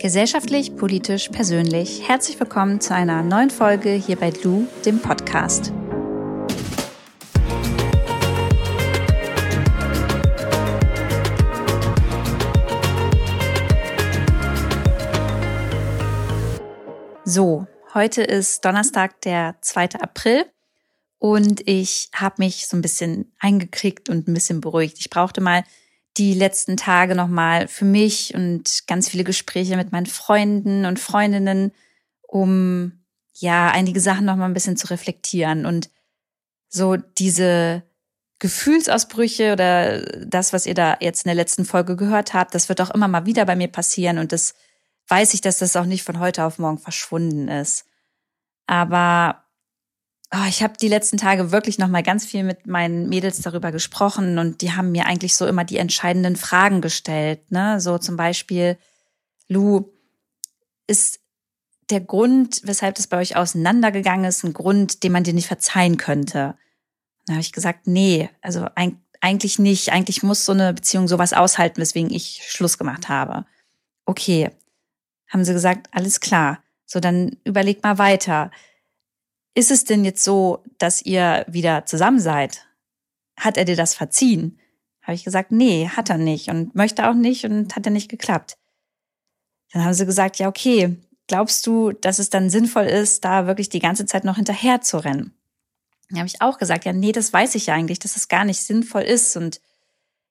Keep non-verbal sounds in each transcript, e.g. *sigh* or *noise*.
Gesellschaftlich, politisch, persönlich. Herzlich willkommen zu einer neuen Folge hier bei Lou, dem Podcast. So, heute ist Donnerstag, der 2. April und ich habe mich so ein bisschen eingekriegt und ein bisschen beruhigt. Ich brauchte mal die letzten Tage nochmal für mich und ganz viele Gespräche mit meinen Freunden und Freundinnen, um ja einige Sachen nochmal ein bisschen zu reflektieren und so diese Gefühlsausbrüche oder das, was ihr da jetzt in der letzten Folge gehört habt, das wird auch immer mal wieder bei mir passieren und das weiß ich, dass das auch nicht von heute auf morgen verschwunden ist. Aber Oh, ich habe die letzten Tage wirklich noch mal ganz viel mit meinen Mädels darüber gesprochen und die haben mir eigentlich so immer die entscheidenden Fragen gestellt. Ne? So zum Beispiel, Lu, ist der Grund, weshalb das bei euch auseinandergegangen ist, ein Grund, den man dir nicht verzeihen könnte? Da habe ich gesagt, nee, also eigentlich nicht. Eigentlich muss so eine Beziehung sowas aushalten, weswegen ich Schluss gemacht habe. Okay, haben sie gesagt, alles klar. So, dann überleg mal weiter ist es denn jetzt so, dass ihr wieder zusammen seid? Hat er dir das verziehen? Habe ich gesagt, nee, hat er nicht und möchte auch nicht und hat er nicht geklappt. Dann haben sie gesagt, ja, okay, glaubst du, dass es dann sinnvoll ist, da wirklich die ganze Zeit noch hinterher zu rennen? Dann habe ich auch gesagt, ja, nee, das weiß ich ja eigentlich, dass es das gar nicht sinnvoll ist und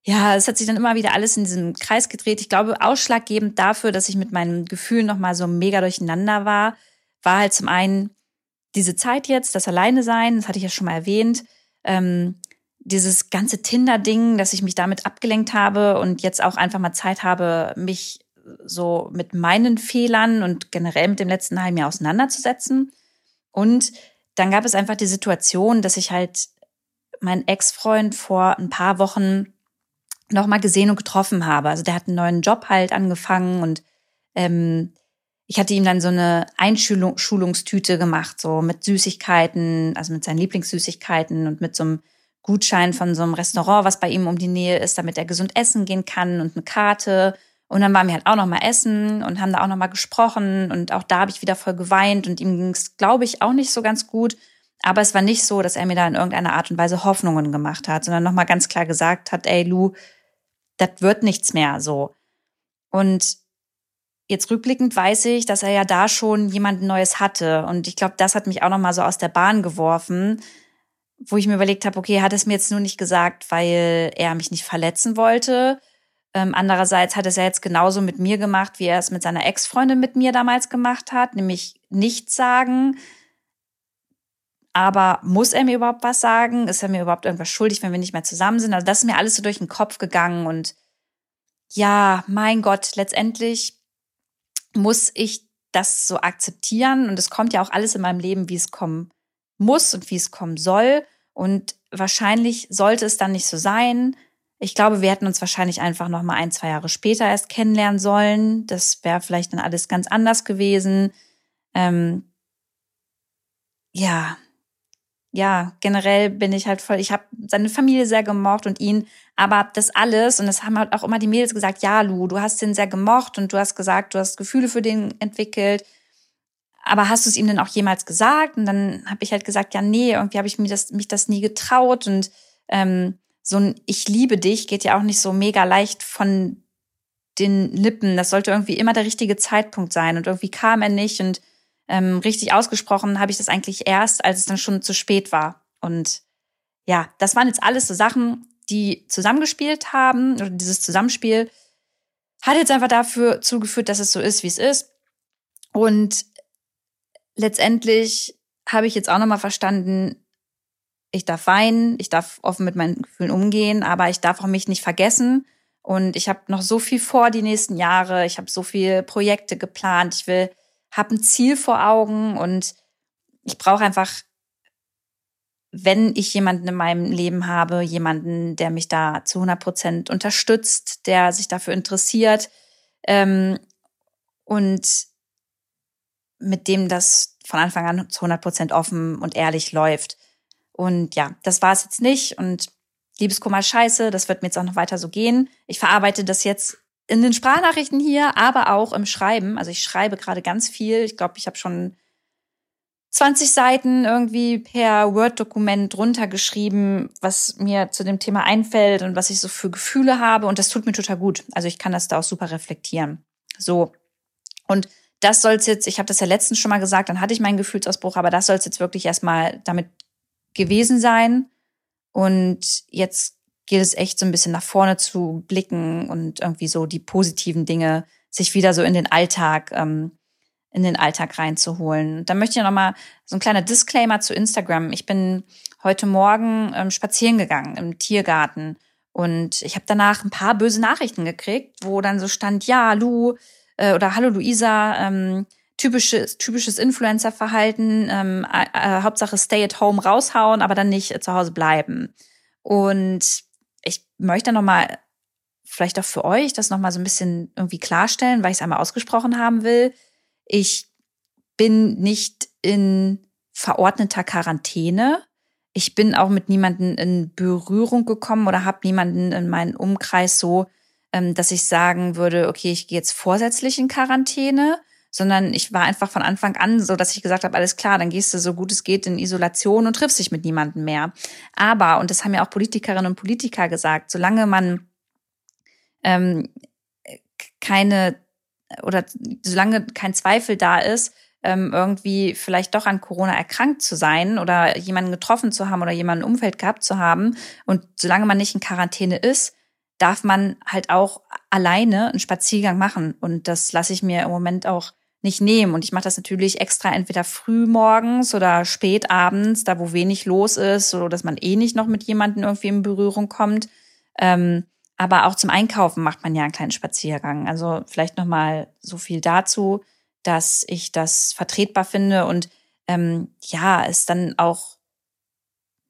ja, es hat sich dann immer wieder alles in diesem Kreis gedreht. Ich glaube, ausschlaggebend dafür, dass ich mit meinen Gefühlen nochmal so mega durcheinander war, war halt zum einen, diese Zeit jetzt, das Alleine sein, das hatte ich ja schon mal erwähnt, ähm, dieses ganze Tinder-Ding, dass ich mich damit abgelenkt habe und jetzt auch einfach mal Zeit habe, mich so mit meinen Fehlern und generell mit dem letzten halben Jahr auseinanderzusetzen. Und dann gab es einfach die Situation, dass ich halt meinen Ex-Freund vor ein paar Wochen nochmal gesehen und getroffen habe. Also der hat einen neuen Job halt angefangen und ähm, ich hatte ihm dann so eine Einschulungstüte gemacht, so mit Süßigkeiten, also mit seinen Lieblingssüßigkeiten und mit so einem Gutschein von so einem Restaurant, was bei ihm um die Nähe ist, damit er gesund essen gehen kann und eine Karte. Und dann waren wir halt auch noch mal essen und haben da auch noch mal gesprochen und auch da habe ich wieder voll geweint und ihm ging es, glaube ich, auch nicht so ganz gut. Aber es war nicht so, dass er mir da in irgendeiner Art und Weise Hoffnungen gemacht hat, sondern noch mal ganz klar gesagt hat, ey Lu, das wird nichts mehr so. Und Jetzt rückblickend weiß ich, dass er ja da schon jemand Neues hatte. Und ich glaube, das hat mich auch nochmal so aus der Bahn geworfen, wo ich mir überlegt habe, okay, hat es mir jetzt nur nicht gesagt, weil er mich nicht verletzen wollte. Ähm, andererseits hat es ja jetzt genauso mit mir gemacht, wie er es mit seiner Ex-Freundin mit mir damals gemacht hat, nämlich nichts sagen. Aber muss er mir überhaupt was sagen? Ist er mir überhaupt irgendwas schuldig, wenn wir nicht mehr zusammen sind? Also das ist mir alles so durch den Kopf gegangen und ja, mein Gott, letztendlich muss ich das so akzeptieren. Und es kommt ja auch alles in meinem Leben, wie es kommen muss und wie es kommen soll. Und wahrscheinlich sollte es dann nicht so sein. Ich glaube, wir hätten uns wahrscheinlich einfach noch mal ein, zwei Jahre später erst kennenlernen sollen. Das wäre vielleicht dann alles ganz anders gewesen. Ähm, ja, ja, generell bin ich halt voll, ich habe seine Familie sehr gemocht und ihn, aber das alles, und das haben halt auch immer die Mädels gesagt, ja, Lu, du hast den sehr gemocht und du hast gesagt, du hast Gefühle für den entwickelt, aber hast du es ihm denn auch jemals gesagt? Und dann habe ich halt gesagt, ja, nee, irgendwie habe ich mir das, mich das nie getraut und ähm, so ein Ich liebe dich geht ja auch nicht so mega leicht von den Lippen. Das sollte irgendwie immer der richtige Zeitpunkt sein und irgendwie kam er nicht und ähm, richtig ausgesprochen habe ich das eigentlich erst, als es dann schon zu spät war. Und ja, das waren jetzt alles so Sachen, die zusammengespielt haben, oder dieses Zusammenspiel hat jetzt einfach dafür zugeführt, dass es so ist, wie es ist. Und letztendlich habe ich jetzt auch nochmal verstanden, ich darf weinen, ich darf offen mit meinen Gefühlen umgehen, aber ich darf auch mich nicht vergessen. Und ich habe noch so viel vor die nächsten Jahre. Ich habe so viele Projekte geplant. Ich will habe ein Ziel vor Augen und ich brauche einfach, wenn ich jemanden in meinem Leben habe, jemanden, der mich da zu 100 Prozent unterstützt, der sich dafür interessiert ähm, und mit dem das von Anfang an zu 100 Prozent offen und ehrlich läuft. Und ja, das war es jetzt nicht und Liebeskummer scheiße, das wird mir jetzt auch noch weiter so gehen. Ich verarbeite das jetzt in den Sprachnachrichten hier, aber auch im Schreiben. Also ich schreibe gerade ganz viel. Ich glaube, ich habe schon 20 Seiten irgendwie per Word-Dokument runtergeschrieben, was mir zu dem Thema einfällt und was ich so für Gefühle habe. Und das tut mir total gut. Also ich kann das da auch super reflektieren. So. Und das soll's jetzt, ich habe das ja letztens schon mal gesagt, dann hatte ich meinen Gefühlsausbruch, aber das soll's jetzt wirklich erstmal damit gewesen sein. Und jetzt geht es echt so ein bisschen nach vorne zu blicken und irgendwie so die positiven Dinge sich wieder so in den Alltag, ähm, in den Alltag reinzuholen. Da möchte ich noch mal so ein kleiner Disclaimer zu Instagram. Ich bin heute Morgen ähm, spazieren gegangen im Tiergarten und ich habe danach ein paar böse Nachrichten gekriegt, wo dann so stand, ja, Lu äh, oder Hallo Luisa, ähm, typisches, typisches Influencer-Verhalten, ähm, äh, äh, Hauptsache stay at home raushauen, aber dann nicht zu Hause bleiben. Und ich möchte nochmal, vielleicht auch für euch, das nochmal so ein bisschen irgendwie klarstellen, weil ich es einmal ausgesprochen haben will. Ich bin nicht in verordneter Quarantäne. Ich bin auch mit niemanden in Berührung gekommen oder habe niemanden in meinem Umkreis so, ähm, dass ich sagen würde, okay, ich gehe jetzt vorsätzlich in Quarantäne sondern ich war einfach von Anfang an so, dass ich gesagt habe, alles klar, dann gehst du so gut es geht in Isolation und triffst dich mit niemandem mehr. Aber, und das haben ja auch Politikerinnen und Politiker gesagt, solange man ähm, keine oder solange kein Zweifel da ist, ähm, irgendwie vielleicht doch an Corona erkrankt zu sein oder jemanden getroffen zu haben oder jemanden im Umfeld gehabt zu haben und solange man nicht in Quarantäne ist, darf man halt auch alleine einen Spaziergang machen. Und das lasse ich mir im Moment auch nicht nehmen. Und ich mache das natürlich extra entweder früh morgens oder spät abends, da wo wenig los ist, so dass man eh nicht noch mit jemandem irgendwie in Berührung kommt. Ähm, aber auch zum Einkaufen macht man ja einen kleinen Spaziergang. Also vielleicht noch mal so viel dazu, dass ich das vertretbar finde und ähm, ja, es dann auch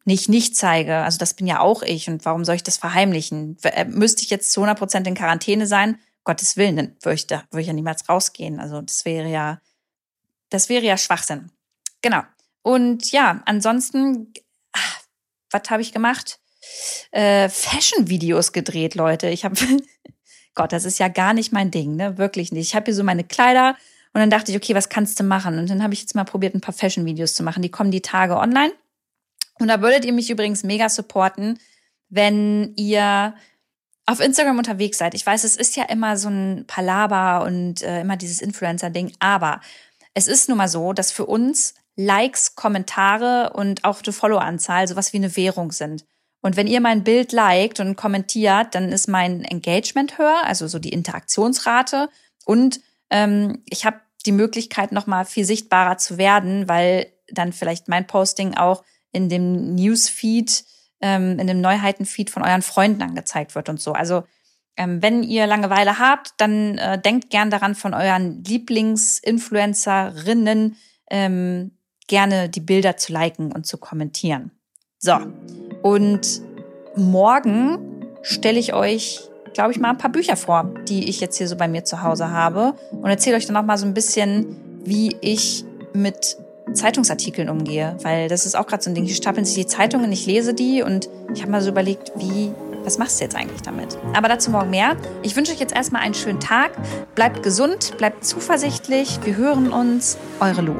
nicht nicht zeige. Also das bin ja auch ich und warum soll ich das verheimlichen? Äh, müsste ich jetzt zu 100 Prozent in Quarantäne sein? Gottes Willen, dann würde ich, da, würde ich ja niemals rausgehen. Also das wäre ja, das wäre ja Schwachsinn. Genau. Und ja, ansonsten, ach, was habe ich gemacht? Äh, Fashion-Videos gedreht, Leute. Ich habe, *laughs* Gott, das ist ja gar nicht mein Ding, ne? Wirklich nicht. Ich habe hier so meine Kleider und dann dachte ich, okay, was kannst du machen? Und dann habe ich jetzt mal probiert, ein paar Fashion-Videos zu machen. Die kommen die Tage online. Und da würdet ihr mich übrigens mega supporten, wenn ihr auf Instagram unterwegs seid, ich weiß, es ist ja immer so ein Palaber und äh, immer dieses Influencer-Ding, aber es ist nun mal so, dass für uns Likes, Kommentare und auch die Follow-Anzahl sowas wie eine Währung sind. Und wenn ihr mein Bild liked und kommentiert, dann ist mein Engagement höher, also so die Interaktionsrate. Und ähm, ich habe die Möglichkeit, nochmal viel sichtbarer zu werden, weil dann vielleicht mein Posting auch in dem Newsfeed ähm, in dem Neuheitenfeed von euren Freunden angezeigt wird und so. Also ähm, wenn ihr Langeweile habt, dann äh, denkt gern daran, von euren Lieblingsinfluencerinnen ähm, gerne die Bilder zu liken und zu kommentieren. So, und morgen stelle ich euch, glaube ich, mal ein paar Bücher vor, die ich jetzt hier so bei mir zu Hause habe und erzähle euch dann noch mal so ein bisschen, wie ich mit Zeitungsartikeln umgehe, weil das ist auch gerade so ein Ding. Hier stapeln sich die Zeitungen, ich lese die und ich habe mal so überlegt, wie, was machst du jetzt eigentlich damit? Aber dazu morgen mehr. Ich wünsche euch jetzt erstmal einen schönen Tag. Bleibt gesund, bleibt zuversichtlich. Wir hören uns. Eure Lu.